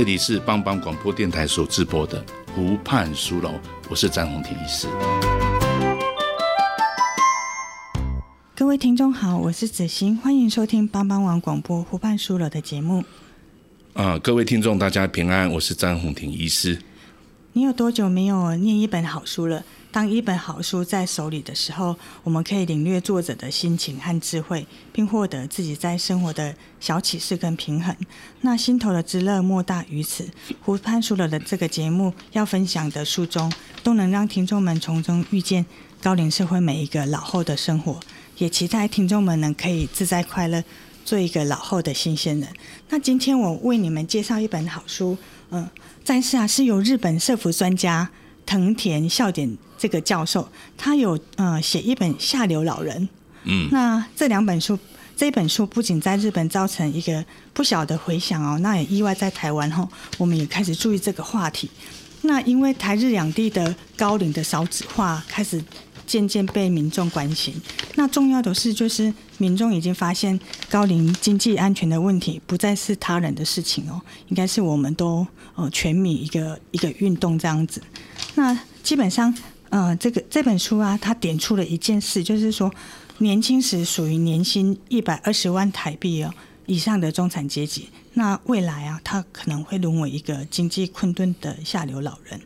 这里是帮帮广播电台所直播的《湖畔书楼》，我是詹宏庭医师。各位听众好，我是子欣，欢迎收听帮帮网广播《湖畔书楼》的节目。啊、呃，各位听众，大家平安，我是詹宏庭医师。你有多久没有念一本好书了？当一本好书在手里的时候，我们可以领略作者的心情和智慧，并获得自己在生活的小启示跟平衡。那心头的之乐莫大于此。湖畔书楼的这个节目要分享的书中，都能让听众们从中遇见高龄社会每一个老后的生活，也期待听众们能可以自在快乐，做一个老后的新鲜人。那今天我为你们介绍一本好书，嗯。但是啊，是由日本社福专家藤田孝典这个教授，他有呃写一本《下流老人》。嗯，那这两本书，这本书不仅在日本造成一个不小的回响哦，那也意外在台湾吼，我们也开始注意这个话题。那因为台日两地的高龄的少子化开始。渐渐被民众关心。那重要的是，就是民众已经发现高龄经济安全的问题，不再是他人的事情哦，应该是我们都呃全民一个一个运动这样子。那基本上，呃，这个这本书啊，它点出了一件事，就是说，年轻时属于年薪一百二十万台币哦以上的中产阶级，那未来啊，他可能会沦为一个经济困顿的下流老人。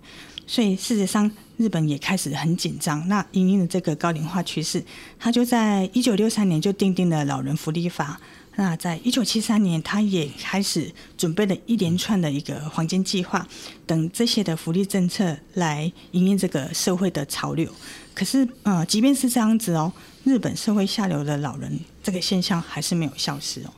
所以事实上，日本也开始很紧张。那因应的这个高龄化趋势，他就在一九六三年就订定了老人福利法。那在一九七三年，他也开始准备了一连串的一个黄金计划等这些的福利政策来迎应这个社会的潮流。可是，呃，即便是这样子哦，日本社会下流的老人这个现象还是没有消失哦。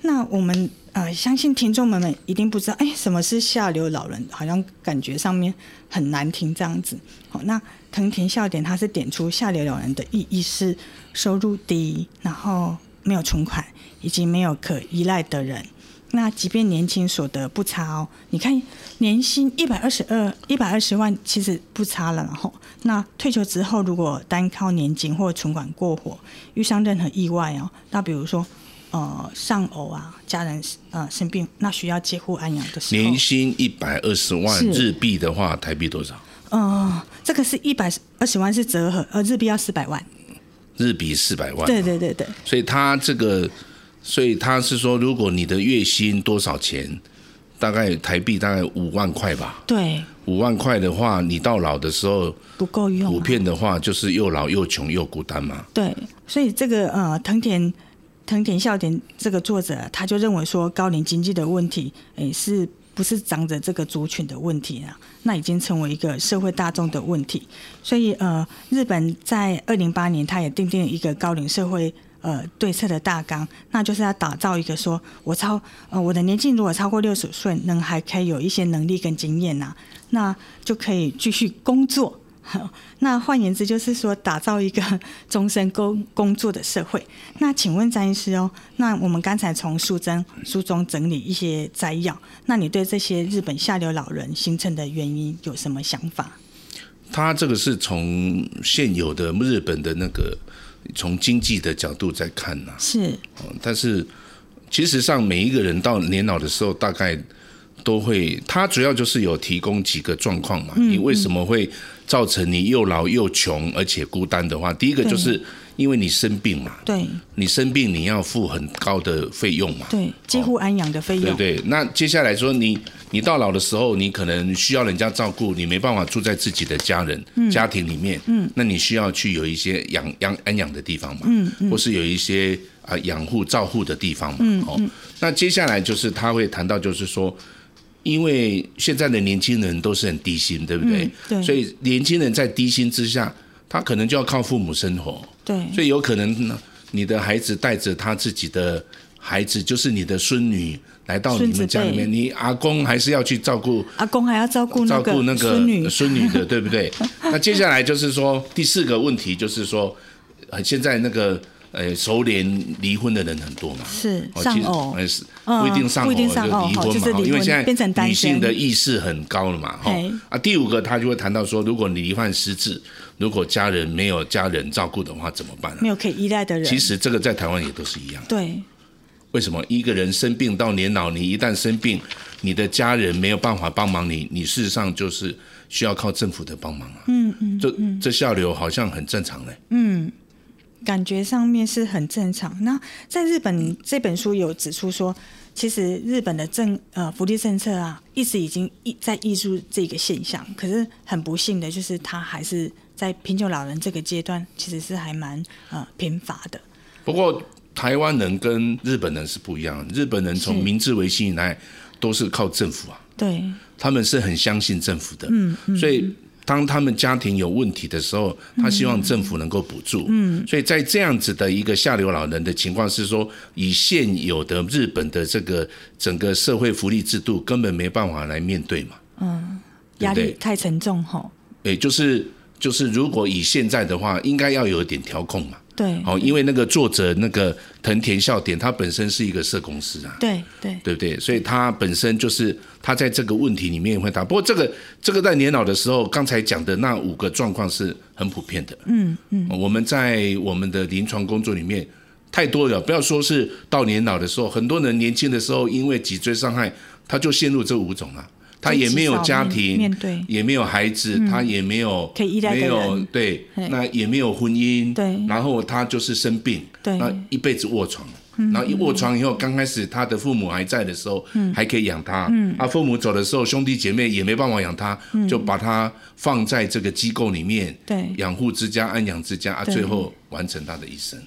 那我们呃，相信听众们们一定不知道，哎，什么是下流老人？好像感觉上面很难听这样子。好，那藤田孝典他是点出下流老人的意义是收入低，然后没有存款，以及没有可依赖的人。那即便年轻所得不差哦，你看年薪一百二十二、一百二十万其实不差了。然后，那退休之后如果单靠年金或存款过活，遇上任何意外哦，那比如说。呃，丧偶啊，家人呃生病，那需要接护安养的时候，年薪一百二十万日币的话，台币多少？呃，这个是一百二十万是折合，呃，日币要四百万。日币四百万。对对对对。所以他这个，所以他是说，如果你的月薪多少钱，大概台币大概五万块吧。对。五万块的话，你到老的时候不够用。普遍的话，就是又老又穷又孤单嘛。对，所以这个呃，藤田。藤田孝典这个作者，他就认为说，高龄经济的问题，诶，是不是长者这个族群的问题啊？那已经成为一个社会大众的问题。所以，呃，日本在二零八年，它也订定了一个高龄社会呃对策的大纲，那就是要打造一个说，我超呃我的年纪如果超过六十岁，能还可以有一些能力跟经验呐、那就可以继续工作。那换言之，就是说打造一个 终身工工作的社会。那请问詹医师哦，那我们刚才从书中书中整理一些摘要，那你对这些日本下流老人形成的原因有什么想法？他这个是从现有的日本的那个从经济的角度在看呐、啊，是。但是其实上每一个人到年老的时候，大概都会，它主要就是有提供几个状况嘛，你为什么会？造成你又老又穷而且孤单的话，第一个就是因为你生病嘛，对，你生病你要付很高的费用嘛，对，几乎安养的费用，哦，对对。那接下来说你你到老的时候，你可能需要人家照顾，你没办法住在自己的家人、嗯、家庭里面，嗯，那你需要去有一些养养安养的地方嘛，嗯，嗯。或是有一些啊养护照护的地方嘛，嗯，哦，那接下来就是他会谈到就是说。因为现在的年轻人都是很低薪，对不对？嗯、对。所以年轻人在低薪之下，他可能就要靠父母生活。对。所以有可能你的孩子带着他自己的孩子，就是你的孙女来到你们家里面，你阿公还是要去照顾，阿公还要照顾照顾那个孙女孙女的，对不对？那接下来就是说第四个问题，就是说，呃，现在那个。呃，熟年离婚的人很多嘛，是丧偶，呃是不一定上偶就离婚嘛，因为现在女性的意识很高了嘛，哈啊，第五个他就会谈到说，如果你罹患失智，如果家人没有家人照顾的话，怎么办？没有可以依赖的人，其实这个在台湾也都是一样，对。为什么一个人生病到年老，你一旦生病，你的家人没有办法帮忙你，你事实上就是需要靠政府的帮忙啊，嗯嗯，这这下流好像很正常嘞，嗯。感觉上面是很正常。那在日本这本书有指出说，其实日本的政呃福利政策啊，一直已经一在抑制这个现象。可是很不幸的就是，他还是在贫穷老人这个阶段，其实是还蛮呃贫乏的。不过台湾人跟日本人是不一样，日本人从明治维新以来都是靠政府啊，对，他们是很相信政府的，嗯，嗯所以。当他们家庭有问题的时候，他希望政府能够补助。嗯，所以在这样子的一个下流老人的情况是说，以现有的日本的这个整个社会福利制度，根本没办法来面对嘛。嗯，压力太沉重哈。对，就是就是，如果以现在的话，应该要有一点调控嘛。对，哦，因为那个作者那个藤田笑点，他本身是一个社公司啊，对对，对不对？所以他本身就是他在这个问题里面会答。不过这个这个在年老的时候，刚才讲的那五个状况是很普遍的。嗯嗯，我们在我们的临床工作里面太多了，不要说是到年老的时候，很多人年轻的时候因为脊椎伤害，他就陷入这五种了。他也没有家庭，面对也没有孩子，嗯、他也没有可以依赖，没有对，那也没有婚姻，对，然后他就是生病，对，那一辈子卧床。然后一卧床以后，刚开始他的父母还在的时候，还可以养他。他父母走的时候，兄弟姐妹也没办法养他，就把他放在这个机构里面，对，养护之家、安养之家啊，最后完成他的一生。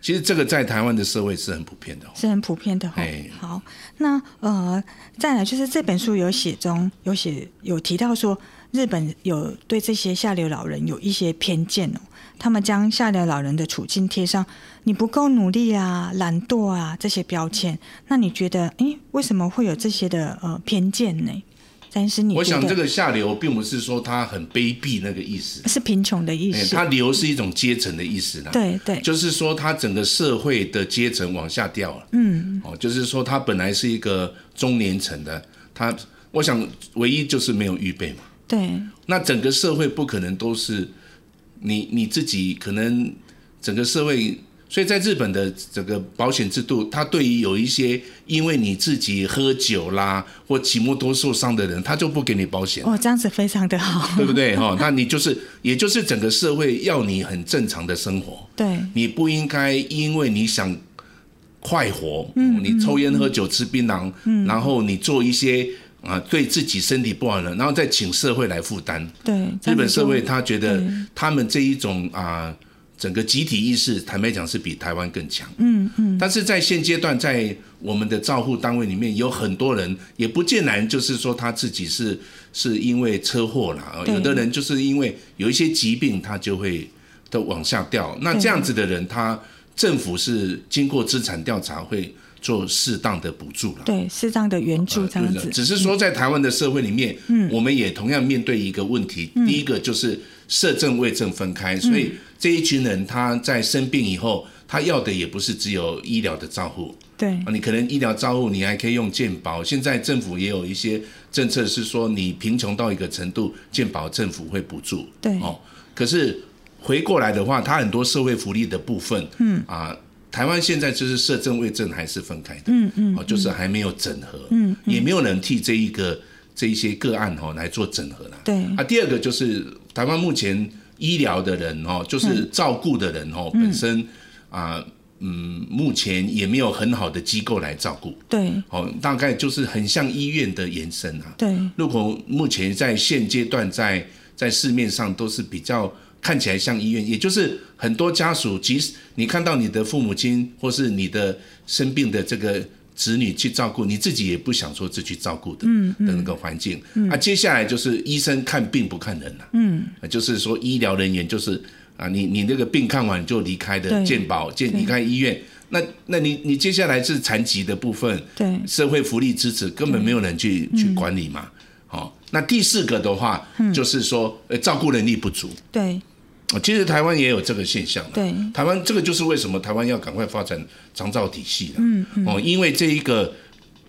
其实这个在台湾的社会是很普遍的，是很普遍的。哎，好，那呃，再来就是这本书有写中有写有提到说，日本有对这些下流老人有一些偏见哦。他们将下流老人的处境贴上“你不够努力啊、懒惰啊”这些标签。那你觉得，诶，为什么会有这些的呃偏见呢？但是你我想这个下流并不是说他很卑鄙那个意思，是贫穷的意思。他流是一种阶层的意思啦。对对，就是说他整个社会的阶层往下掉了。嗯，哦，就是说他本来是一个中年层的，他我想唯一就是没有预备嘛。对，那整个社会不可能都是。你你自己可能整个社会，所以在日本的这个保险制度，它对于有一些因为你自己喝酒啦或骑摩托受伤的人，他就不给你保险。哦，这样子非常的好，对不对？哈，那你就是，也就是整个社会要你很正常的生活。对，你不应该因为你想快活，嗯，你抽烟喝酒吃槟榔，嗯，然后你做一些。啊，对自己身体不好了，然后再请社会来负担。对，日本社会他觉得他们这一种啊，整个集体意识，坦白讲是比台湾更强。嗯嗯。但是在现阶段，在我们的照护单位里面，有很多人也不见然就是说他自己是是因为车祸啦，有的人就是因为有一些疾病，他就会都往下掉。那这样子的人，他政府是经过资产调查会。做适当的补助了，对，适当的援助这样子。只是说，在台湾的社会里面，嗯，我们也同样面对一个问题。嗯、第一个就是社政卫政分开，嗯、所以这一群人他在生病以后，他要的也不是只有医疗的照护。对，你可能医疗照护你还可以用健保。现在政府也有一些政策是说，你贫穷到一个程度，健保政府会补助。对，哦，可是回过来的话，他很多社会福利的部分，嗯啊。台湾现在就是社政卫政还是分开的，嗯嗯，哦，就是还没有整合，嗯，也没有人替这一个这一些个案哦来做整合了，对。啊，第二个就是台湾目前医疗的人哦，就是照顾的人哦，本身啊，嗯，目前也没有很好的机构来照顾，对，哦，大概就是很像医院的延伸啊，对。如果目前在现阶段在在市面上都是比较。看起来像医院，也就是很多家属，即使你看到你的父母亲或是你的生病的这个子女去照顾，你自己也不想说自己照顾的，嗯，的那个环境。啊，接下来就是医生看病不看人了，嗯，就是说医疗人员就是啊，你你那个病看完就离开的健保，健离开医院，那那你你接下来是残疾的部分，对社会福利支持根本没有人去去管理嘛。好、哦，那第四个的话，嗯、就是说呃照顾能力不足。对，其实台湾也有这个现象。对，台湾这个就是为什么台湾要赶快发展长照体系了。嗯嗯。哦，因为这一个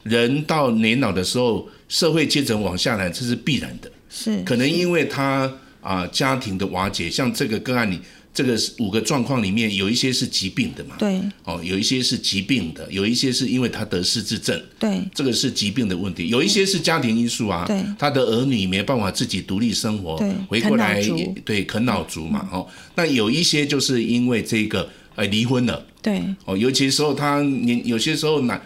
人到年老的时候，社会阶层往下来，这是必然的。是。可能因为他。啊，家庭的瓦解，像这个个案里，这个五个状况里面有一些是疾病的嘛？对。哦，有一些是疾病的，有一些是因为他得失智症。对。这个是疾病的问题，有一些是家庭因素啊。对。他的儿女没办法自己独立生活。对。回过来，对，啃老族嘛，哦，那有一些就是因为这个，呃，离婚了。对。哦，尤其时候他年，有些时候男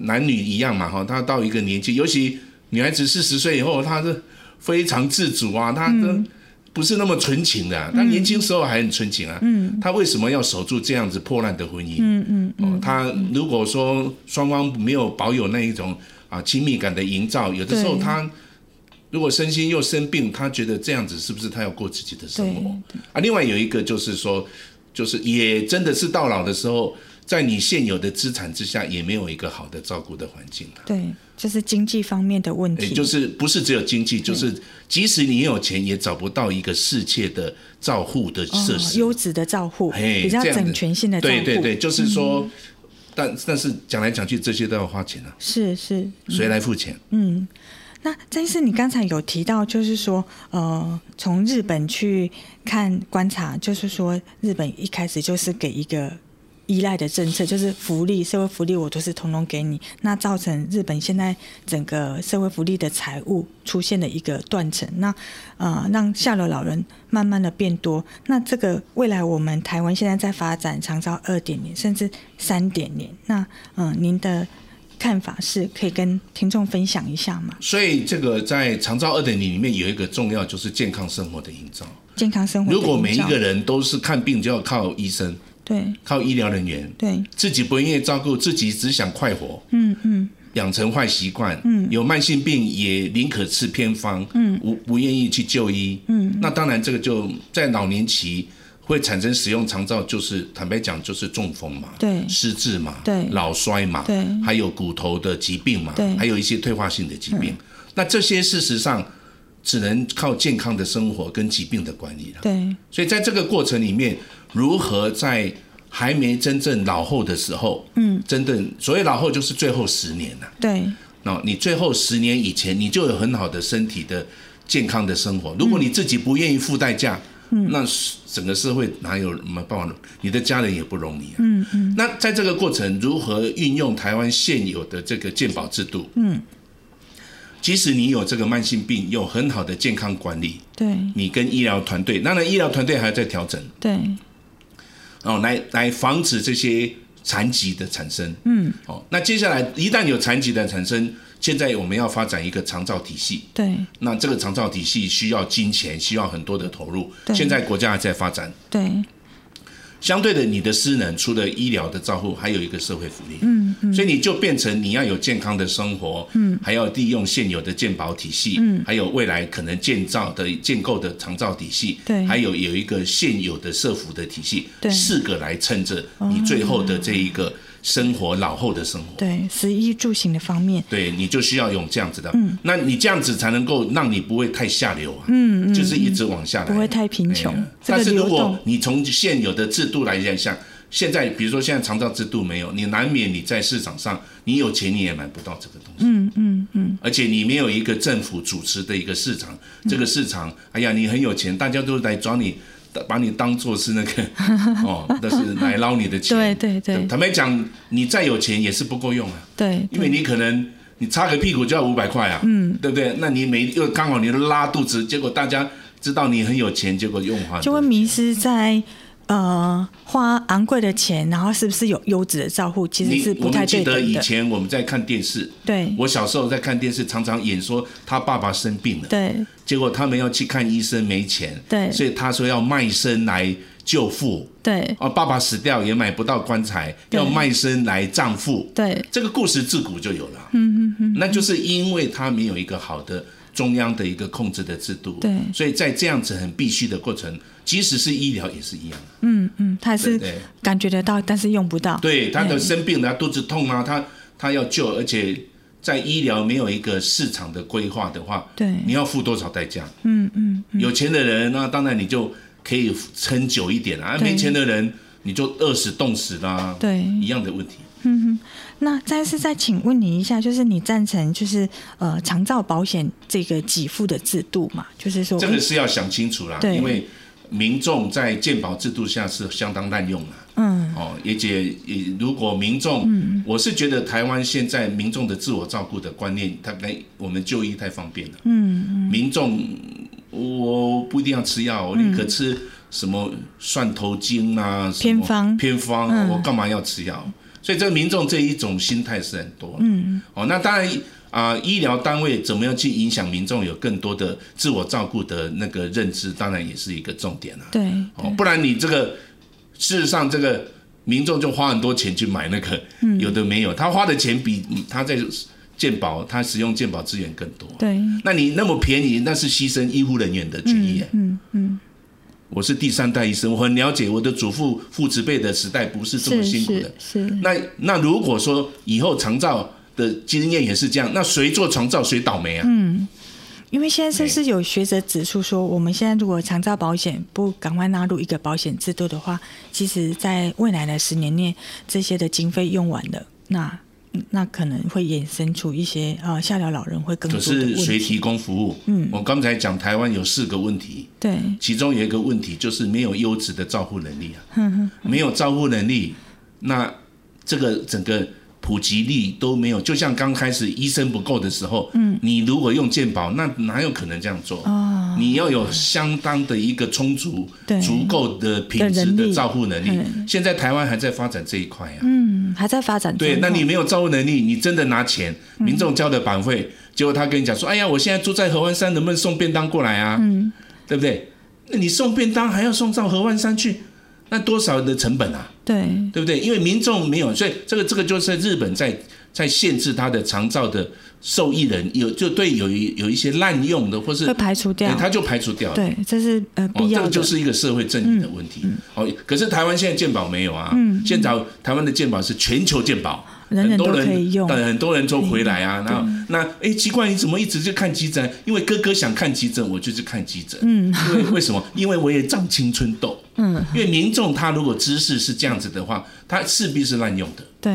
男女一样嘛，哈，他到一个年纪，尤其女孩子四十岁以后，她是非常自主啊，她的。嗯不是那么纯情的、啊，他年轻时候还很纯情啊。嗯，他为什么要守住这样子破烂的婚姻？嗯嗯，嗯，哦，他如果说双方没有保有那一种啊亲密感的营造，有的时候他如果身心又生病，他觉得这样子是不是他要过自己的生活？啊，另外有一个就是说，就是也真的是到老的时候。在你现有的资产之下，也没有一个好的照顾的环境。对，就是经济方面的问题。就是不是只有经济，就是即使你有钱，也找不到一个世界的照护的设施，优质的照护，比较整全性的。对对对，就是说，嗯、但但是讲来讲去，这些都要花钱啊。是是，谁来付钱？嗯，那但是你刚才有提到，就是说，呃，从日本去看观察，就是说，日本一开始就是给一个。依赖的政策就是福利，社会福利我都是统统给你，那造成日本现在整个社会福利的财务出现了一个断层，那呃让下流老人慢慢的变多，那这个未来我们台湾现在在发展长照二点零甚至三点零，那嗯、呃、您的看法是可以跟听众分享一下吗？所以这个在长照二点零里面有一个重要就是健康生活的营造，健康生活如果每一个人都是看病就要靠医生。对，靠医疗人员，对，自己不愿意照顾，自己只想快活，嗯嗯，养成坏习惯，嗯，有慢性病也宁可吃偏方，嗯，不不愿意去就医，嗯，那当然这个就在老年期会产生使用长照，就是坦白讲就是中风嘛，对，失智嘛，对，老衰嘛，对，还有骨头的疾病嘛，对，还有一些退化性的疾病，那这些事实上只能靠健康的生活跟疾病的管理了，对，所以在这个过程里面，如何在还没真正老后的时候，嗯，真正所谓老后就是最后十年了。对，那你最后十年以前，你就有很好的身体的健康的生活。如果你自己不愿意付代价，嗯，那整个社会哪有什么办法？你的家人也不容易啊。嗯嗯。那在这个过程，如何运用台湾现有的这个健保制度？嗯，即使你有这个慢性病，有很好的健康管理，对，你跟医疗团队，当然医疗团队还要再调整，对。哦，来来防止这些残疾的产生。嗯，哦，那接下来一旦有残疾的产生，现在我们要发展一个长照体系。对，那这个长照体系需要金钱，需要很多的投入。现在国家还在发展。对。相对的，你的失能除了医疗的照顾，还有一个社会福利。嗯嗯，所以你就变成你要有健康的生活，嗯，还要利用现有的健保体系，嗯，还有未来可能建造的建构的长照体系，对，还有有一个现有的社福的体系，对，四个来撑着你最后的这一个。生活老后的生活，对，食衣住行的方面，对，你就需要用这样子的，嗯，那你这样子才能够让你不会太下流啊，嗯嗯，就是一直往下来，不会太贫穷。但是如果你从现有的制度来讲，像现在，比如说现在长照制度没有，你难免你在市场上，你有钱你也买不到这个东西，嗯嗯嗯，而且你没有一个政府主持的一个市场，这个市场，哎呀，你很有钱，大家都来找你。把你当做是那个 哦，那是来捞你的钱。对对对。坦白讲，你再有钱也是不够用啊。对。因为你可能你擦个屁股就要五百块啊。嗯。对不对？那你每又刚好你都拉肚子，结果大家知道你很有钱，结果用完就会迷失在呃花昂贵的钱，然后是不是有优质的照护，其实是不太对的。我们记得以前我们在看电视，对。我小时候在看电视，常常演说他爸爸生病了。对。结果他们要去看医生，没钱，对，所以他说要卖身来救父，对，哦，爸爸死掉也买不到棺材，要卖身来葬父，对，这个故事自古就有了，嗯嗯嗯，那就是因为他没有一个好的中央的一个控制的制度。对，所以在这样子很必须的过程，即使是医疗也是一样。嗯嗯，他是感觉得到，但是用不到。对，他的生病了，他肚子痛啊，他他要救，而且在医疗没有一个市场的规划的话，对，你要付多少代价？嗯嗯，有钱的人那当然你就可以撑久一点啊，没钱的人你就饿死冻死啦。对，一样的问题。嗯哼，那再次再请问你一下，就是你赞成就是呃长照保险这个给付的制度嘛？就是说这个是要想清楚啦，因为民众在健保制度下是相当滥用的。嗯，哦，也解也如果民众，嗯，我是觉得台湾现在民众的自我照顾的观念，他跟我们就医太方便了。嗯嗯，民众我不一定要吃药，我宁可吃什么蒜头精啊，偏方偏方，我干嘛要吃药？所以，这个民众这一种心态是很多。嗯，哦，那当然啊、呃，医疗单位怎么样去影响民众有更多的自我照顾的那个认知，当然也是一个重点了。对，哦，不然你这个事实上，这个民众就花很多钱去买那个，有的没有，他花的钱比他在健保，他使用健保资源更多。对，那你那么便宜，那是牺牲医护人员的权益。嗯嗯。我是第三代医生，我很了解我的祖父父执辈的时代不是这么辛苦的。是，是，是。那那如果说以后长照的经验也是这样，那谁做长照谁倒霉啊？嗯，因为现在甚至有学者指出说，我们现在如果长照保险不赶快纳入一个保险制度的话，其实在未来的十年内，这些的经费用完了，那。那可能会衍生出一些啊，下疗老人会更多。可是谁提供服务？嗯，我刚才讲台湾有四个问题，对，其中有一个问题就是没有优质的照护能力啊，没有照护能力，那这个整个。普及率都没有，就像刚开始医生不够的时候，嗯，你如果用健保，那哪有可能这样做？哦，你要有相当的一个充足、足够的品质的照护能力。现在台湾还在发展这一块啊，嗯，还在发展。对，那你没有照护能力，你真的拿钱，民众交的版费，结果他跟你讲说，哎呀，我现在住在河湾山，能不能送便当过来啊？嗯，对不对？那你送便当还要送到河湾山去？那多少的成本啊？对，对不对？因为民众没有，所以这个这个就是日本在在限制他的长照的受益人，有就对有一有一些滥用的，或是会排除掉，他就排除掉了。对，这是呃必要的。哦，这个就是一个社会正义的问题。嗯嗯、哦，可是台湾现在健保没有啊。嗯。现在台湾的健保是全球健保。人人都可以用，很多人，很多人都回来啊。然后那哎，奇怪，你怎么一直就看急诊？因为哥哥想看急诊，我就去看急诊。嗯，因为为什么？因为我也长青春痘。嗯，因为民众他如果知识是这样子的话，他势必是滥用的。对。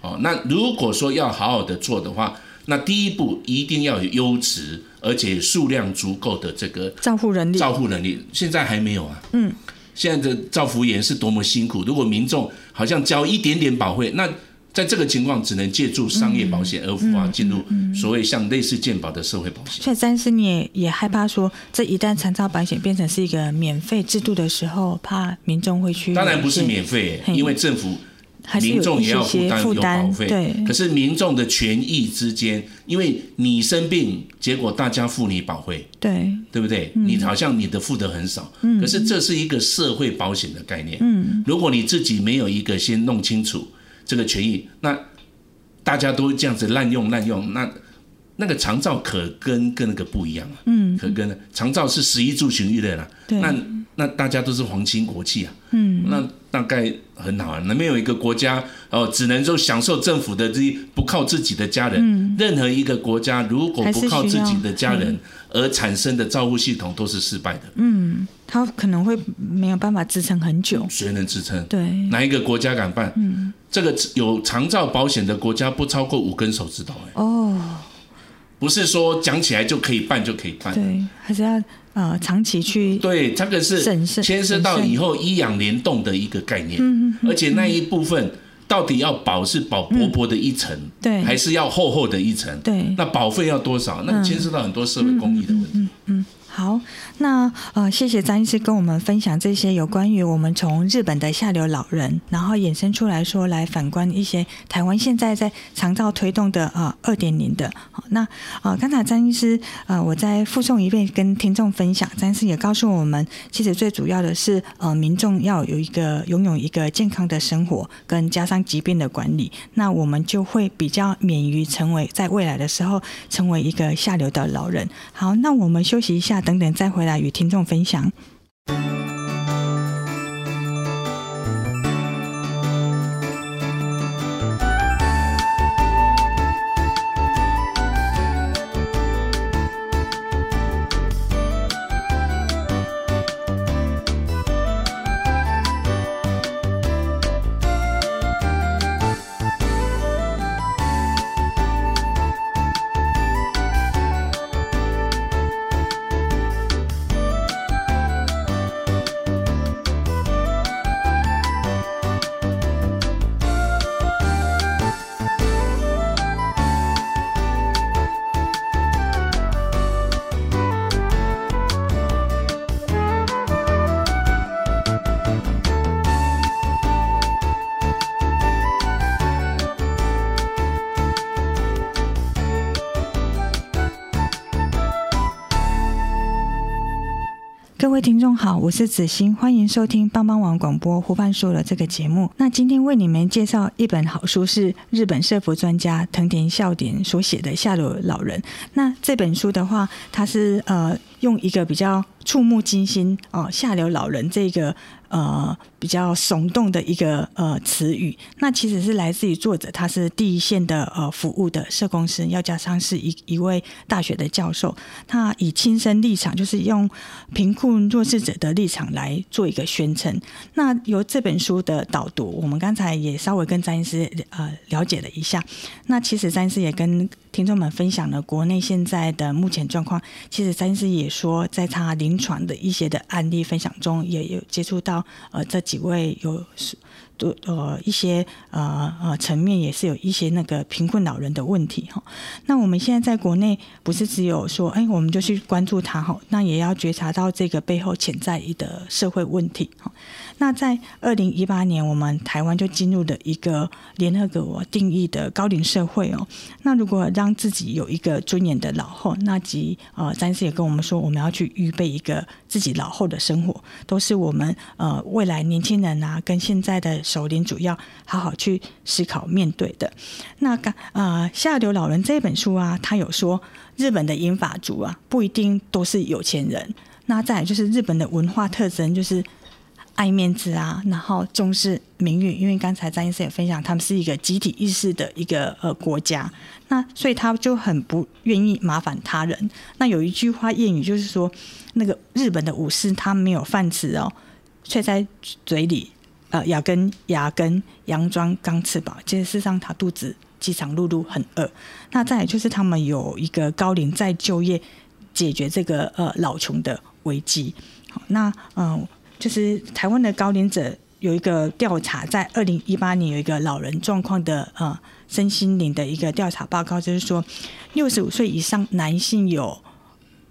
哦，那如果说要好好的做的话，那第一步一定要有优质而且数量足够的这个照护人力。照护能力现在还没有啊。嗯。现在的照服员是多么辛苦，如果民众好像交一点点保费，那。在这个情况，只能借助商业保险，而无法进入所谓像类似健保的社会保险。所以，詹医师你也也害怕说，这一旦长照保险变成是一个免费制度的时候，怕民众会去。当然不是免费，因为政府、民众也要负担有保费。对。可是民众的权益之间，因为你生病，结果大家付你保费，对，对不对？你好像你的付的很少，可是这是一个社会保险的概念。嗯。如果你自己没有一个先弄清楚。这个权益，那大家都这样子滥用滥用，那那个长照可跟跟那个不一样啊，嗯，可跟长照是十一住行娱乐啦，那那大家都是皇亲国戚啊，嗯，那大概很好啊，那没有一个国家哦，只能说享受政府的这些，不靠自己的家人，嗯，任何一个国家如果不靠自己的家人而产生的照护系统都是失败的，嗯，他可能会没有办法支撑很久，谁能支撑？对，哪一个国家敢办？嗯。这个有长照保险的国家不超过五根手指头哎。哦，不是说讲起来就可以办就可以办，对，还是要呃长期去对，这个是牵涉到以后医养联动的一个概念，嗯，而且那一部分到底要保是保薄薄的一层，对，还是要厚厚的一层，对，那保费要多少？那牵涉到很多社会公益的问题，嗯。好，那呃，谢谢张医师跟我们分享这些有关于我们从日本的下流老人，然后衍生出来说来反观一些台湾现在在长照推动的呃二点零的。好，那呃，刚才张医师呃，我再附送一遍跟听众分享，张医师也告诉我们，其实最主要的是呃，民众要有一个拥有一个健康的生活，跟加上疾病的管理，那我们就会比较免于成为在未来的时候成为一个下流的老人。好，那我们休息一下。等等，再回来与听众分享。各位听众好，我是子欣，欢迎收听帮帮网广播湖畔书楼这个节目。那今天为你们介绍一本好书，是日本社福专家藤田孝典所写的《下流老人》。那这本书的话，它是呃用一个比较触目惊心哦，下流老人这个。呃，比较耸动的一个呃词语，那其实是来自于作者，他是第一线的呃服务的社工师，要加上是一一位大学的教授，他以亲身立场，就是用贫困弱势者的立场来做一个宣称。那由这本书的导读，我们刚才也稍微跟詹医师呃了解了一下，那其实詹医师也跟。听众们分享了国内现在的目前状况，其实詹医师也说，在他临床的一些的案例分享中，也有接触到呃这几位有多呃一些呃呃层面，也是有一些那个贫困老人的问题哈。那我们现在在国内不是只有说，哎，我们就去关注他哈，那也要觉察到这个背后潜在的社会问题哈。那在二零一八年，我们台湾就进入了一个联合国定义的高龄社会哦。那如果让自己有一个尊严的老后，那即呃，詹医师也跟我们说，我们要去预备一个自己老后的生活，都是我们呃未来年轻人啊，跟现在的首领主要好好去思考面对的。那刚呃《下流老人》这本书啊，他有说日本的英法族啊，不一定都是有钱人。那再来就是日本的文化特征就是。爱面子啊，然后重视名誉，因为刚才张医生也分享，他们是一个集体意识的一个呃国家，那所以他就很不愿意麻烦他人。那有一句话谚语就是说，那个日本的武士他没有饭吃哦，却在嘴里呃咬根牙根，佯装刚吃饱，其实事实上他肚子饥肠辘辘很饿。那再来就是他们有一个高龄再就业，解决这个呃老穷的危机。好，那嗯。就是台湾的高龄者有一个调查，在二零一八年有一个老人状况的呃身心灵的一个调查报告，就是说六十五岁以上男性有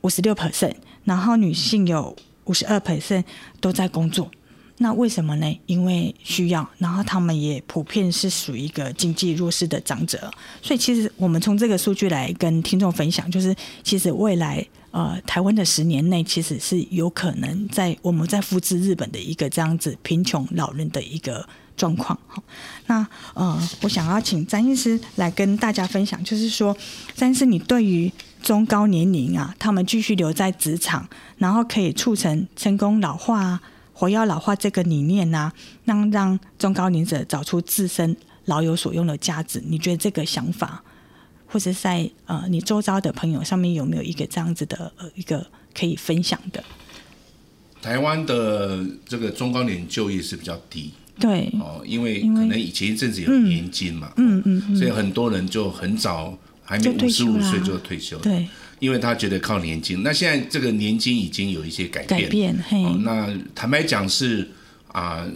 五十六 percent，然后女性有五十二 percent 都在工作。那为什么呢？因为需要，然后他们也普遍是属于一个经济弱势的长者。所以其实我们从这个数据来跟听众分享，就是其实未来。呃，台湾的十年内其实是有可能在我们在复制日本的一个这样子贫穷老人的一个状况。好，那呃，我想要请詹医师来跟大家分享，就是说，詹医师，你对于中高年龄啊，他们继续留在职场，然后可以促成成功老化、活跃老化这个理念啊，让让中高龄者找出自身老有所用的价值，你觉得这个想法？或者在呃，你周遭的朋友上面有没有一个这样子的呃一个可以分享的？台湾的这个中高年就业是比较低，对哦，因为可能以前一阵子有年金嘛，嗯嗯，嗯，所以很多人就很早还没五十五岁就退休了，对，因为他觉得靠年金。那现在这个年金已经有一些改变，改变嘿、哦，那坦白讲是啊、呃，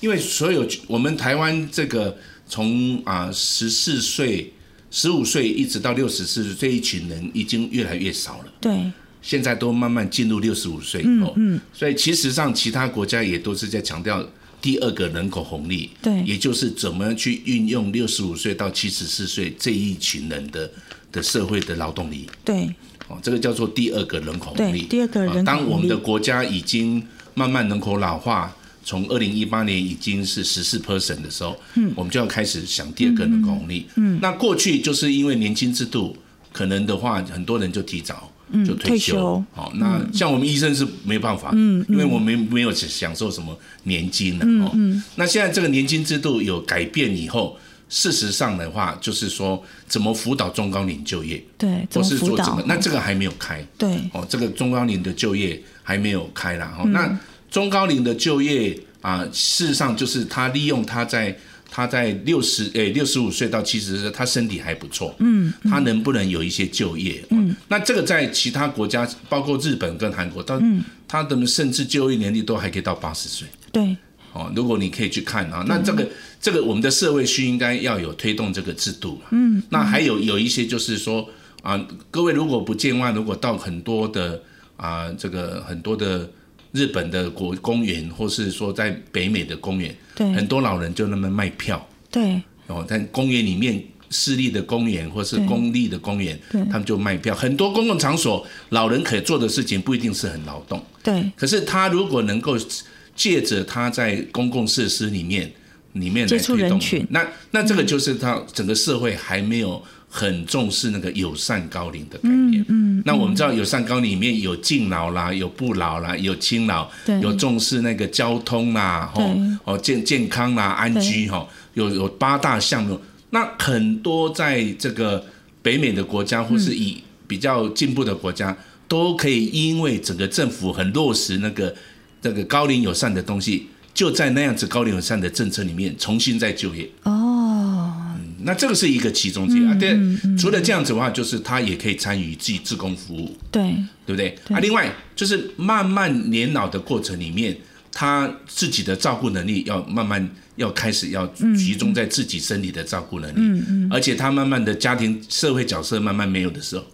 因为所有我们台湾这个从啊十四岁。十五岁一直到六十四岁，这一群人已经越来越少了。对，现在都慢慢进入六十五岁以后，嗯，所以其实上其他国家也都是在强调第二个人口红利，对，也就是怎么去运用六十五岁到七十四岁这一群人的的社会的劳动力，对，哦，这个叫做第二个人口红利，第二个人口红利。当我们的国家已经慢慢人口老化。从二零一八年已经是十四 percent 的时候，嗯，我们就要开始想第二个人口红利。嗯，那过去就是因为年金制度，可能的话，很多人就提早就退休。好，那像我们医生是没办法，嗯，因为我们没有享受什么年金了。嗯嗯。那现在这个年金制度有改变以后，事实上的话，就是说怎么辅导中高龄就业？对，怎么辅导？那这个还没有开。对。哦，这个中高龄的就业还没有开了。哈，那。中高龄的就业啊，事实上就是他利用他在他在六十诶六十五岁到七十岁，他身体还不错，嗯，他能不能有一些就业？嗯，那这个在其他国家，包括日本跟韩国，他他的甚至就业年龄都还可以到八十岁。对，哦，如果你可以去看啊，那这个这个我们的社会需应该要有推动这个制度。嗯，那还有有一些就是说啊，各位如果不见外，如果到很多的啊这个很多的。日本的国公园，或是说在北美的公园，对，很多老人就那么卖票，对，哦，在公园里面，私立的公园或是公立的公园，对，他们就卖票。很多公共场所，老人可以做的事情不一定是很劳动，对。可是他如果能够借着他在公共设施里面，里面来推动，那那这个就是他整个社会还没有。很重视那个友善高龄的概念。嗯，嗯，那我们知道友善高龄里面有敬老啦，有不老啦，有亲老，有重视那个交通啦，吼，哦健健康啦，安居哈，有有八大项目。那很多在这个北美的国家，或是以比较进步的国家，都可以因为整个政府很落实那个那个高龄友善的东西，就在那样子高龄友善的政策里面重新再就业。哦。那这个是一个其中之一啊，对，除了这样子的话，就是他也可以参与自己自工服务，对，对不对？啊，另外就是慢慢年老的过程里面，他自己的照顾能力要慢慢要开始要集中在自己身体的照顾能力，嗯嗯，而且他慢慢的家庭社会角色慢慢没有的时候，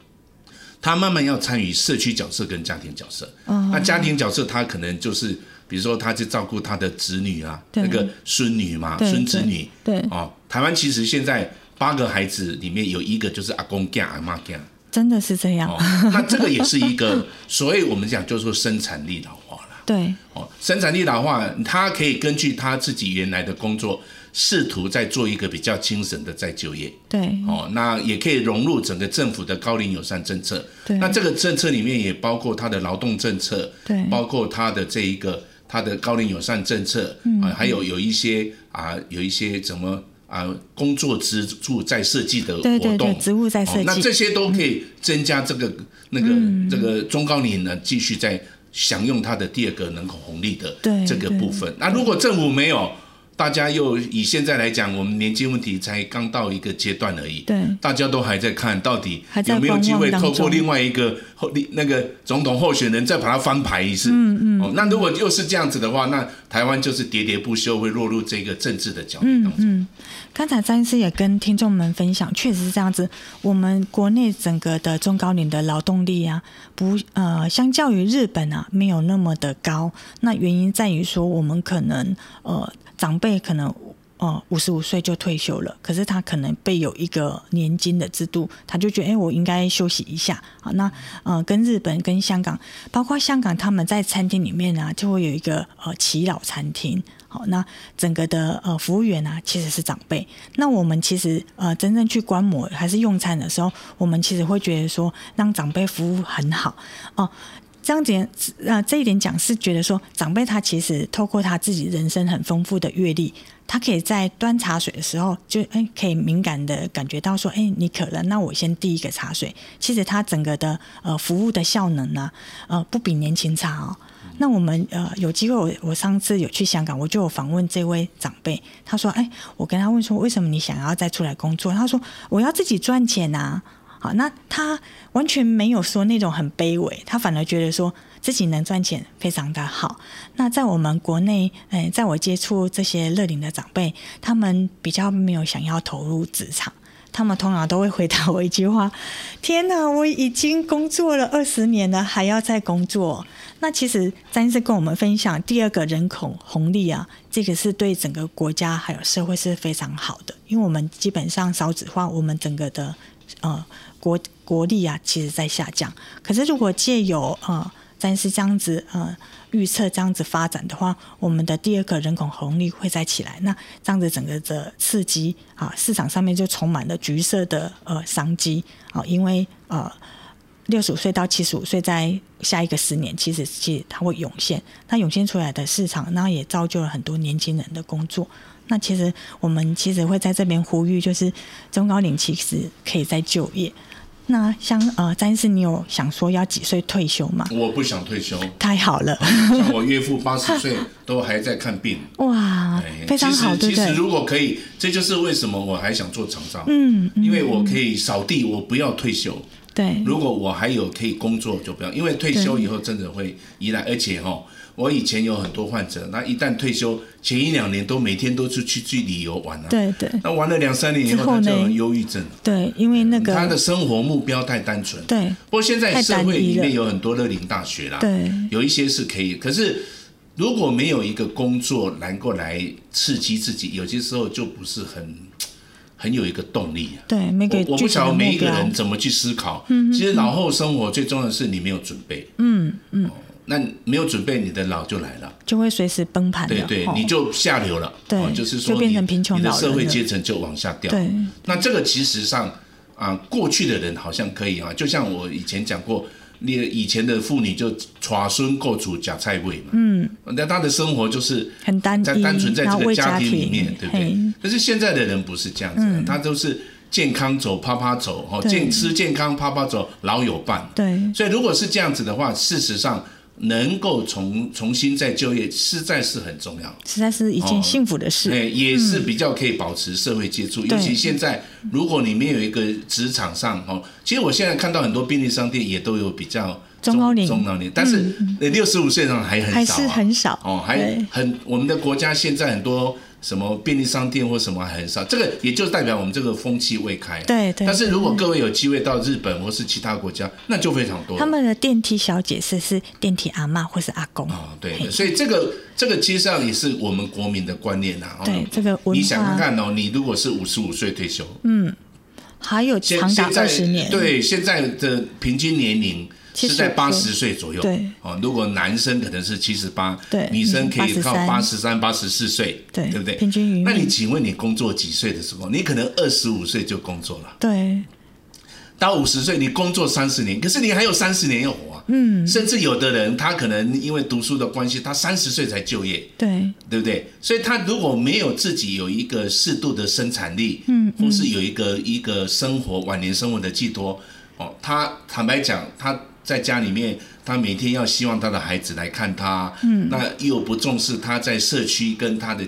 他慢慢要参与社区角色跟家庭角色，那家庭角色他可能就是。比如说，他去照顾他的子女啊，那个孙女嘛，孙子女，对，哦，台湾其实现在八个孩子里面有一个就是阿公干阿妈干，真的是这样。哦，那这个也是一个，所以我们讲就是说生产力老化了。对，哦，生产力老化，他可以根据他自己原来的工作。试图再做一个比较精神的再就业，对，哦，那也可以融入整个政府的高龄友善政策，对，那这个政策里面也包括他的劳动政策，对，包括他的这一个他的高龄友善政策，嗯，啊，还有有一些啊，有一些怎么啊，工作植物再设计的活动，对对对，设计，那这些都可以增加这个、嗯、那个这个中高龄呢继续在享用它的第二个人口红利的这个部分。那如果政府没有。大家又以现在来讲，我们年金问题才刚到一个阶段而已。对，大家都还在看到底有没有机会透过另外一个候那个总统候选人再把它翻牌一次。嗯嗯。哦，那如果又是这样子的话，那台湾就是喋喋不休，会落入这个政治的角力当中。嗯，刚才张医师也跟听众们分享，确实是这样子。我们国内整个的中高龄的劳动力啊，不呃，相较于日本啊，没有那么的高。那原因在于说，我们可能呃。长辈可能哦五十五岁就退休了，可是他可能备有一个年金的制度，他就觉得哎，我应该休息一下啊。那呃，跟日本、跟香港，包括香港，他们在餐厅里面啊，就会有一个呃耆老餐厅。好，那整个的呃服务员啊，其实是长辈。那我们其实呃真正去观摩还是用餐的时候，我们其实会觉得说，让长辈服务很好哦。这样点，呃，这一点讲是觉得说，长辈他其实透过他自己人生很丰富的阅历，他可以在端茶水的时候就，就哎，可以敏感的感觉到说，哎，你渴了，那我先递一个茶水。其实他整个的呃服务的效能呢，呃，不比年轻差哦。那我们呃有机会我，我上次有去香港，我就有访问这位长辈，他说，哎，我跟他问说，为什么你想要再出来工作？他说，我要自己赚钱啊。好，那他完全没有说那种很卑微，他反而觉得说自己能赚钱非常的好。那在我们国内，诶、在我接触这些乐龄的长辈，他们比较没有想要投入职场，他们通常都会回答我一句话：“ 天哪，我已经工作了二十年了，还要再工作。”那其实詹医生跟我们分享，第二个人口红利啊，这个是对整个国家还有社会是非常好的，因为我们基本上少子化，我们整个的呃国国力啊，其实在下降。可是如果借由呃詹是这样子呃。预测这样子发展的话，我们的第二个人口红利会再起来。那这样子整个的刺激啊，市场上面就充满了橘色的呃商机啊，因为呃六十五岁到七十五岁，在下一个十年，其实其实它会涌现。它涌现出来的市场，那也造就了很多年轻人的工作。那其实我们其实会在这边呼吁，就是中高龄其实可以再就业。那像呃，詹医师，你有想说要几岁退休吗？我不想退休。太好了，像我岳父八十岁都还在看病。哇，非常好，对不对？其实如果可以，这就是为什么我还想做长照。嗯，因为我可以扫地，我不要退休。对，如果我还有可以工作，就不要，因为退休以后真的会依赖，而且哈。我以前有很多患者，那一旦退休，前一两年都每天都是去去旅游玩啊。对对。那玩了两三年以后，他就有忧郁症。对，因为那个他的生活目标太单纯。对。不过现在社会里面有很多乐龄大学啦，对，有一些是可以。可是如果没有一个工作能够来刺激自己，有些时候就不是很很有一个动力啊。对，每个我不晓得每一个人怎么去思考。嗯。其实老后生活最重要的是你没有准备。嗯嗯。那没有准备，你的老就来了，就会随时崩盘。对对，你就下流了。对，就是说，就变成贫穷你的社会阶层就往下掉。对，那这个其实上啊，过去的人好像可以啊，就像我以前讲过，你以前的妇女就娶孙过主假菜味嘛。嗯，那她的生活就是很单单单纯在这个家庭里面，对不对？但是现在的人不是这样子，他都是健康走，啪啪走，哦，健吃健康，啪啪走，老有伴。对，所以如果是这样子的话，事实上。能够重重新再就业，实在是很重要，实在是一件幸福的事。哎、哦，也是比较可以保持社会接触。嗯、尤其现在，如果你没有一个职场上哦，其实我现在看到很多便利商店也都有比较中中高龄，中老年，但是六十五岁上还很少、啊，还是很少哦，还很我们的国家现在很多。什么便利商店或什么还很少，这个也就代表我们这个风气未开。对对。但是如果各位有机会到日本或是其他国家，那就非常多。他们的电梯小姐是是电梯阿妈或是阿公。哦，对。所以这个这个其实上也是我们国民的观念呐。对这个。你想看看哦，你如果是五十五岁退休，嗯，还有长达二十年。对，现在的平均年龄。是在八十岁左右，对哦。如果男生可能是七十八，对，女生可以到八十三、八十四岁，对，对不对？平均。那你请问你工作几岁的时候？你可能二十五岁就工作了，对。到五十岁，你工作三十年，可是你还有三十年要活啊，嗯。甚至有的人他可能因为读书的关系，他三十岁才就业，对，对不对？所以他如果没有自己有一个适度的生产力，嗯，或是有一个一个生活晚年生活的寄托，哦，他坦白讲，他。在家里面，他每天要希望他的孩子来看他，嗯，那又不重视他在社区跟他的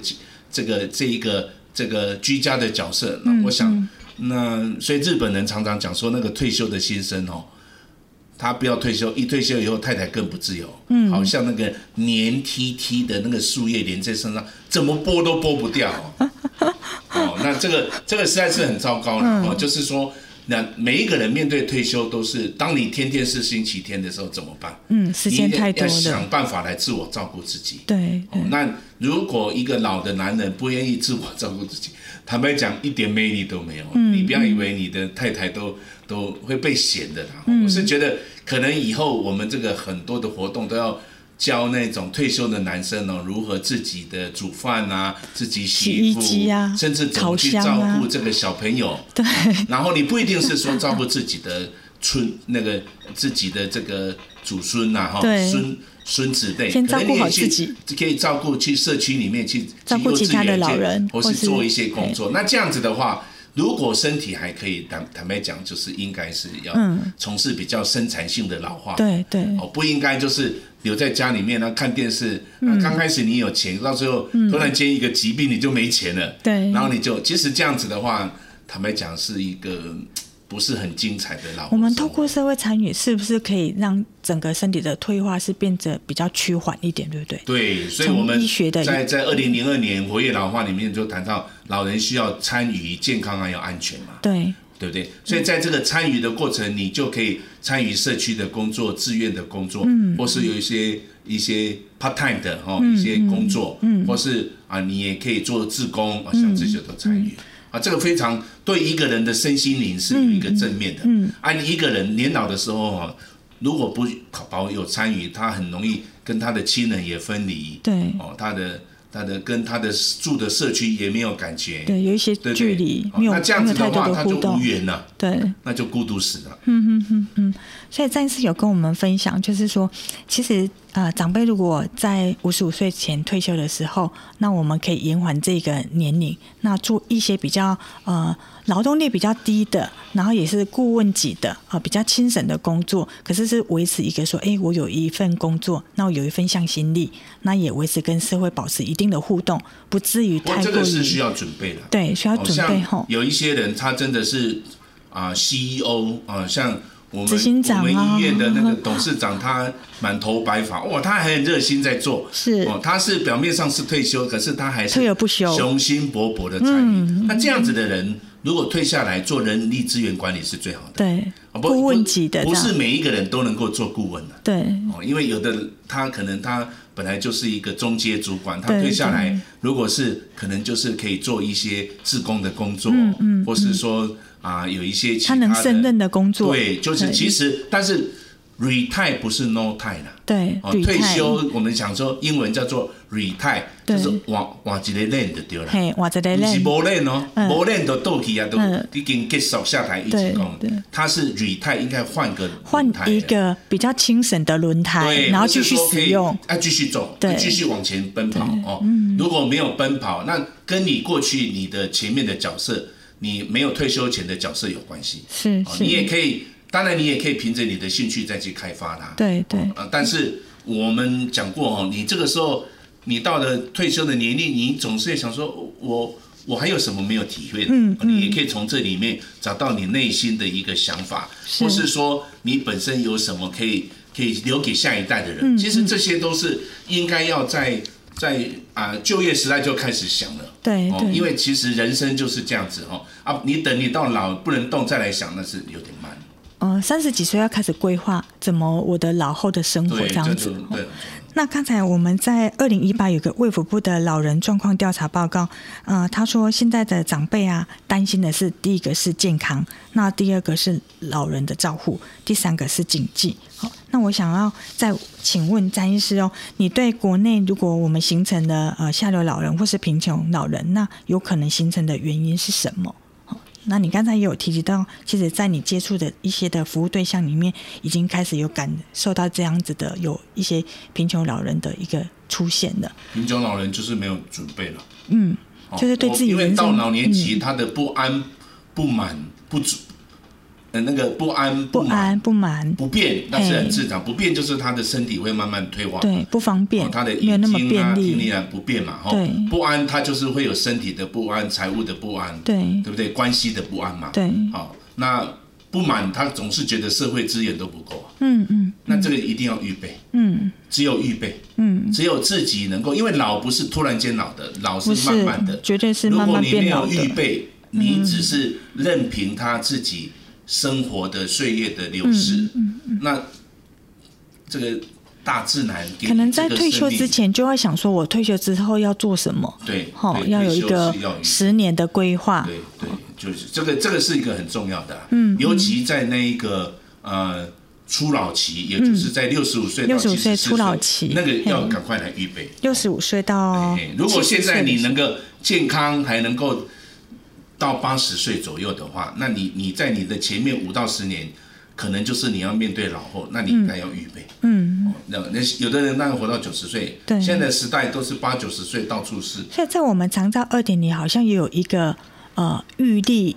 这个这一个这个居家的角色。那我想，那所以日本人常常讲说，那个退休的先生哦，他不要退休，一退休以后太太更不自由，嗯，好像那个黏 T T 的那个树叶连在身上，怎么剥都剥不掉，哦，那这个这个实在是很糟糕了，哦，就是说。那每一个人面对退休都是，当你天天是星期天的时候怎么办？嗯，时间太多了，要想办法来自我照顾自己。对，对、哦。那如果一个老的男人不愿意自我照顾自己，坦白讲一点魅力都没有。嗯，你不要以为你的太太都都会被嫌的。嗯，我是觉得可能以后我们这个很多的活动都要。教那种退休的男生哦，如何自己的煮饭啊，自己洗衣服，啊、甚至怎么去照顾这个小朋友。对。然后你不一定是说照顾自己的孙，那个自己的这个祖孙呐，哈，孙孙子辈，先照顾好自己，可以照顾去社区里面去照顾其他的老人，或是做一些工作。那这样子的话。如果身体还可以，坦坦白讲，就是应该是要从事比较生产性的老化，对对，哦，不应该就是留在家里面呢看电视。嗯刚开始你有钱，到最后突然间一个疾病你就没钱了，对，然后你就其实这样子的话，坦白讲是一个不是很精彩的老。我们透过社会参与，是不是可以让整个身体的退化是变得比较趋缓一点，对不对？对，所以我们在在二零零二年活跃老化里面就谈到，老人需要参与健康还有安全嘛。对，对不对？所以在这个参与的过程，你就可以参与社区的工作、志愿的工作，嗯，或是有一些一些 part time 的哈一些工作，嗯，或是啊，你也可以做志工啊，像这些都参与。啊，这个非常对一个人的身心灵是有一个正面的。嗯，嗯啊，你一个人年老的时候哈，如果不保有参与，他很容易跟他的亲人也分离。对，哦，他的他的跟他的住的社区也没有感觉。对，有一些距离，没有，那这样子的话，他就无缘了。对，那就孤独死了。嗯嗯嗯嗯。所以詹医师有跟我们分享，就是说，其实。呃，长辈如果在五十五岁前退休的时候，那我们可以延缓这个年龄，那做一些比较呃劳动力比较低的，然后也是顾问级的啊、呃，比较轻省的工作，可是是维持一个说，哎，我有一份工作，那我有一份向心力，那也维持跟社会保持一定的互动，不至于太过于。这个是需要准备的。对，需要准备后。有一些人他真的是啊、呃、CEO 啊、呃，像。我们我们医院的那个董事长，他满头白发，哇，他还很热心在做，是哦，他是表面上是退休，可是他还是退而不休，雄心勃勃的参与。那这样子的人，如果退下来做人力资源管理是最好的，对，顾问级的，不是每一个人都能够做顾问的，对，哦，因为有的他可能他本来就是一个中阶主管，他退下来，如果是可能就是可以做一些自工的工作，嗯，或是说。啊，有一些其他，他能胜任的工作，对，就是其实，但是 retire 不是 no time 啦，对，退休我们讲说英文叫做 retire，就是换换一个 land 就对了，嘿，换一个 land，是无 land 哦，无 land 都倒去啊，都已经结束下台一起工，他是 retire 应该换个换一个比较轻省的轮胎，然后继续使用，要继续走，对，继续往前奔跑哦，如果没有奔跑，那跟你过去你的前面的角色。你没有退休前的角色有关系，是，是，你也可以，当然你也可以凭着你的兴趣再去开发它，对对。啊，但是我们讲过哦，你这个时候你到了退休的年龄，你总是想说，我我还有什么没有体会的？嗯，你也可以从这里面找到你内心的一个想法，或是说你本身有什么可以可以留给下一代的人。其实这些都是应该要在。在啊，就业时代就开始想了，对，对，因为其实人生就是这样子哦，啊，你等你到老不能动再来想，那是有点慢。呃，三十几岁要开始规划怎么我的老后的生活这样子。对。那刚才我们在二零一八有个卫福部的老人状况调查报告，呃，他说现在的长辈啊，担心的是第一个是健康，那第二个是老人的照护，第三个是经济。好，那我想要再请问詹医师哦，你对国内如果我们形成的呃下流老人或是贫穷老人，那有可能形成的原因是什么？那你刚才也有提及到，其实，在你接触的一些的服务对象里面，已经开始有感受到这样子的，有一些贫穷老人的一个出现了。贫穷老人就是没有准备了，嗯，就是对自己，因为到老年期，他的不安、不满、不足。呃，那个不安、不安、不满、不便，那是很正常。不便就是他的身体会慢慢退化，对，不方便，他的眼睛啊、听力啊不便嘛，哈。不安，他就是会有身体的不安、财务的不安，对，对不对？关系的不安嘛，对。好，那不满，他总是觉得社会资源都不够，嗯嗯。那这个一定要预备，嗯，只有预备，嗯，只有自己能够，因为老不是突然间老的，老是慢慢的，绝对是慢慢变老的。如果你没有预备，你只是任凭他自己。生活的岁月的流逝，嗯嗯嗯、那这个大自然可能在退休之前就要想说，我退休之后要做什么？对，好，要有一个十年的规划。对对，就是这个，这个是一个很重要的。嗯，尤其在那一个呃初老期，也就是在六十五岁到七十岁初老期，那个要赶快来预备。六十五岁到，如果现在你能够健康，还能够。到八十岁左右的话，那你你在你的前面五到十年，可能就是你要面对老后，那你应该要预备。嗯，那那有的人那个活到九十岁，对，现在时代都是八九十岁到处是。所以在我们长照二点零好像也有一个呃预立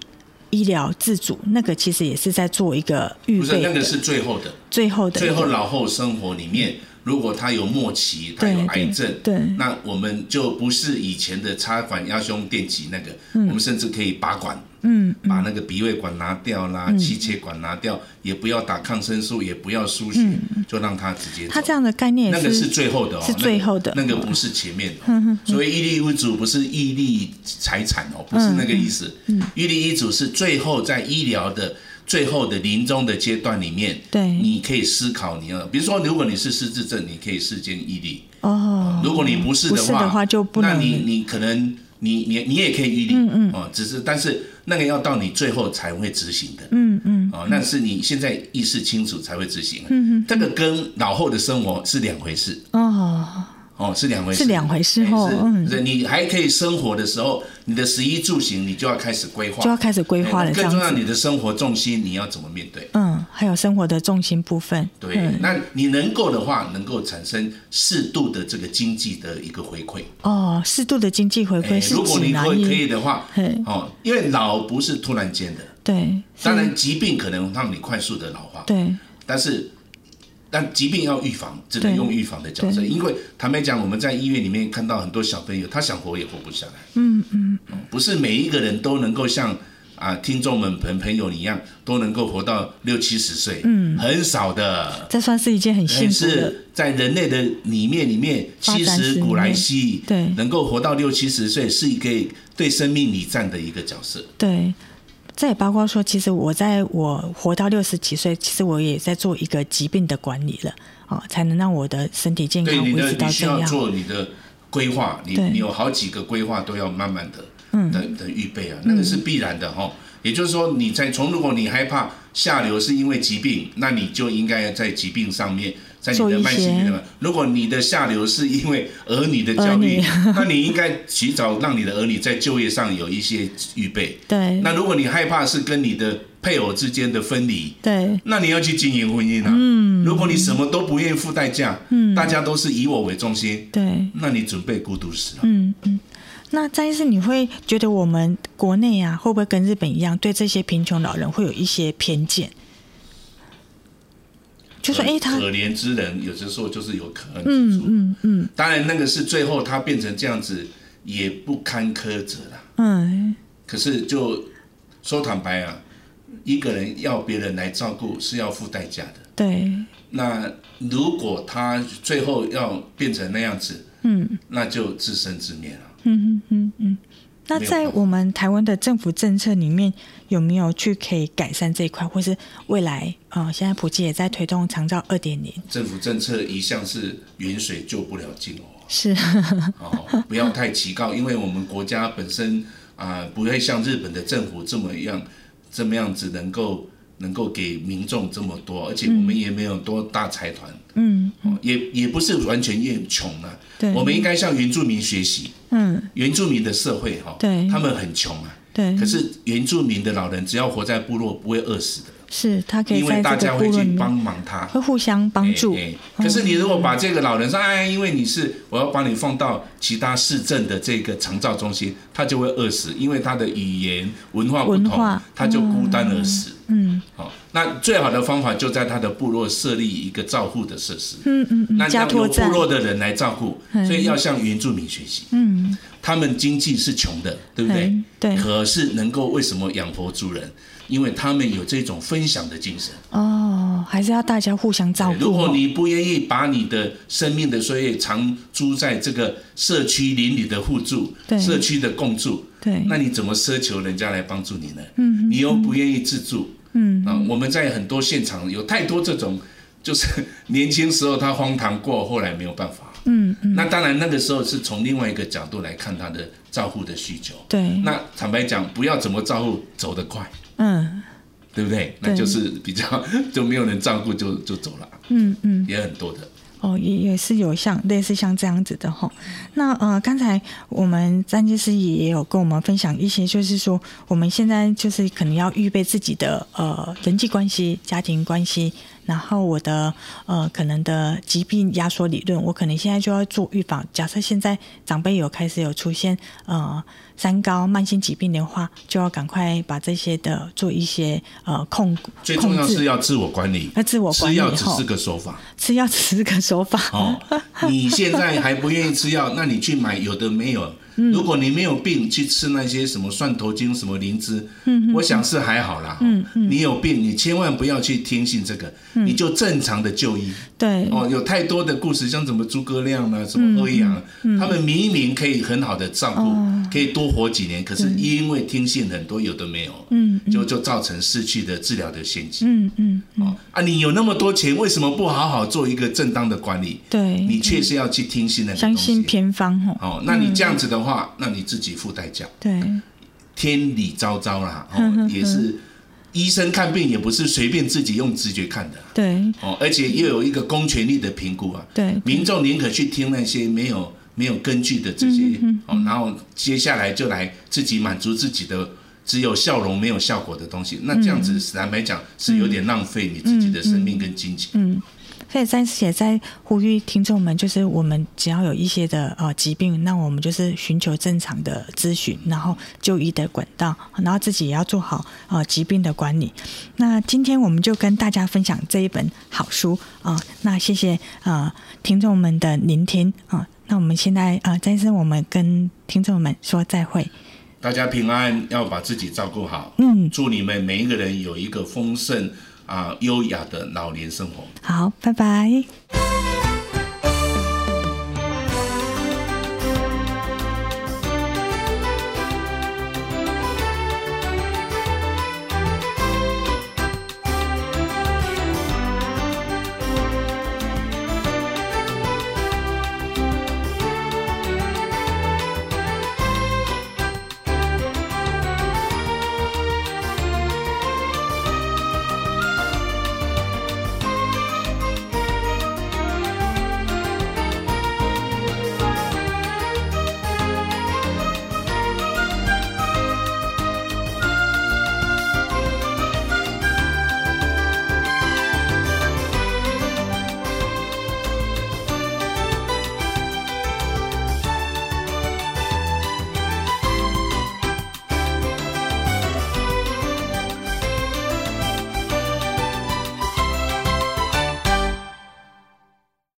医疗自主，那个其实也是在做一个预备。不是，那个是最后的，最后的，最后老后生活里面如果他有末期，他有癌症，对，对那我们就不是以前的插管压胸电击那个，嗯、我们甚至可以拔管，嗯，把那个鼻胃管拿掉啦，嗯、气切管拿掉，也不要打抗生素，也不要输血，嗯、就让他直接。他这样的概念那个是最后的哦，是最后的，那个、那个不是前面的、哦。嗯、所以，一立遗嘱不是一立财产哦，不是那个意思。嗯，预立遗嘱是最后在医疗的。最后的临终的阶段里面，对，你可以思考你要，比如说，如果你是失智症，你可以事先预立哦。如果你不是的话，的话就不能，那你你可能你你你也可以预立，嗯嗯，哦，只是但是那个要到你最后才会执行的，嗯嗯，哦，那是你现在意识清楚才会执行，嗯嗯，这个跟老后的生活是两回事。哦。哦，是两回事，是两回事哦。嗯，你还可以生活的时候，你的食衣住行，你就要开始规划，就要开始规划了。更重要，你的生活重心你要怎么面对？嗯，还有生活的重心部分。对，嗯、那你能够的话，能够产生适度的这个经济的一个回馈。哦，适度的经济回馈是如果你可以可以的话，哦，因为老不是突然间的。对，当然疾病可能让你快速的老化。对，但是。但疾病要预防，只能用预防的角色。因为坦白讲，我们在医院里面看到很多小朋友，他想活也活不下来。嗯嗯，不是每一个人都能够像啊听众们朋朋友一样，都能够活到六七十岁。嗯，很少的。这算是一件很幸福的。是在人类的里面里面，其实古来稀，对，能够活到六七十岁，是一个对生命礼赞的一个角色。对。这也包括说，其实我在我活到六十几岁，其实我也在做一个疾病的管理了，哦，才能让我的身体健康维持到这样。你需要做你的规划，你你有好几个规划都要慢慢的，嗯，的的预备啊，那个是必然的哈。也就是说，你在从如果你害怕下流是因为疾病，那你就应该在疾病上面。在你的慢性病，如果你的下流是因为儿女的教育，那你应该及早让你的儿女在就业上有一些预备。对。那如果你害怕是跟你的配偶之间的分离，对。那你要去经营婚姻啊。嗯。如果你什么都不愿意付代价，嗯，大家都是以我为中心，对。那你准备孤独死了。嗯嗯。那再一次，你会觉得我们国内啊，会不会跟日本一样，对这些贫穷老人会有一些偏见？就说哎，他可怜之人，有些时候就是有可恨之处。嗯嗯嗯。当然，那个是最后他变成这样子，也不堪苛责啦。嗯。可是，就说坦白啊，一个人要别人来照顾是要付代价的。对。那如果他最后要变成那样子，嗯，那就自生自灭了。嗯嗯嗯嗯。那在我们台湾的政府政策里面，有没有去可以改善这一块，或是未来啊、呃，现在普及也在推动长照二点零。政府政策一向是远水救不了近哦。是。哦，不要太提高，因为我们国家本身啊、呃，不会像日本的政府这么样，这么样子能够能够给民众这么多，而且我们也没有多大财团。嗯。哦，也也不是完全越穷啊。对。我们应该向原住民学习。嗯，原住民的社会哈，对，他们很穷啊，对。可是原住民的老人只要活在部落，不会饿死的。是他可以，因为大家会去帮忙他，会互相帮助。可是你如果把这个老人说，哎，因为你是，我要把你放到其他市镇的这个长照中心，他就会饿死，因为他的语言文化不同，他就孤单而死。嗯，好，那最好的方法就在他的部落设立一个照护的设施。嗯嗯，那要由部落的人来照顾，所以要向原住民学习。嗯，他们经济是穷的，对不对？对。可是能够为什么养活族人？因为他们有这种分享的精神哦，还是要大家互相照顾。如果你不愿意把你的生命的岁月长租在这个社区邻里的互助、对社区的共助，对，那你怎么奢求人家来帮助你呢？嗯，你又不愿意自助，嗯啊，我们在很多现场有太多这种，就是 年轻时候他荒唐过，后来没有办法，嗯嗯，那当然那个时候是从另外一个角度来看他的照护的需求，对，那坦白讲，不要怎么照护走得快。嗯，对不对？那就是比较 就没有人照顾就就走了。嗯嗯，也很多的。哦，也也是有像类似像这样子的哈。那呃，刚才我们詹医师也有跟我们分享一些，就是说我们现在就是可能要预备自己的呃人际关系、家庭关系，然后我的呃可能的疾病压缩理论，我可能现在就要做预防。假设现在长辈有开始有出现呃三高慢性疾病的话，就要赶快把这些的做一些呃控。最重要是要自我管理，那自我管理。吃药只是个手法，吃药只是个手法。哦，你现在还不愿意吃药，那你去买有的没有。如果你没有病，去吃那些什么蒜头精、什么灵芝，我想是还好啦。你有病，你千万不要去听信这个，你就正常的就医。对哦，有太多的故事，像什么诸葛亮啊，什么欧阳，他们明明可以很好的照顾，可以多活几年，可是因为听信很多有的没有，嗯就就造成失去的治疗的陷阱。嗯嗯哦啊，你有那么多钱，为什么不好好做一个正当的管理？对，你却是要去听信那信偏方哦，那你这样子的话，那你自己付代价。对，天理昭昭啦，哦，也是医生看病也不是随便自己用直觉看的。对，哦，而且又有一个公权力的评估啊。对，民众宁可去听那些没有没有根据的这些哦，然后接下来就来自己满足自己的只有笑容没有效果的东西，那这样子坦白讲是有点浪费你自己的生命跟金钱。嗯。所以暂时也在呼吁听众们，就是我们只要有一些的呃疾病，那我们就是寻求正常的咨询，然后就医的管道，然后自己也要做好呃疾病的管理。那今天我们就跟大家分享这一本好书啊、呃，那谢谢啊、呃、听众们的聆听啊、呃。那我们现在啊，再、呃、次我们跟听众们说再会，大家平安，要把自己照顾好。嗯，祝你们每一个人有一个丰盛。啊，优雅的老年生活。好，拜拜。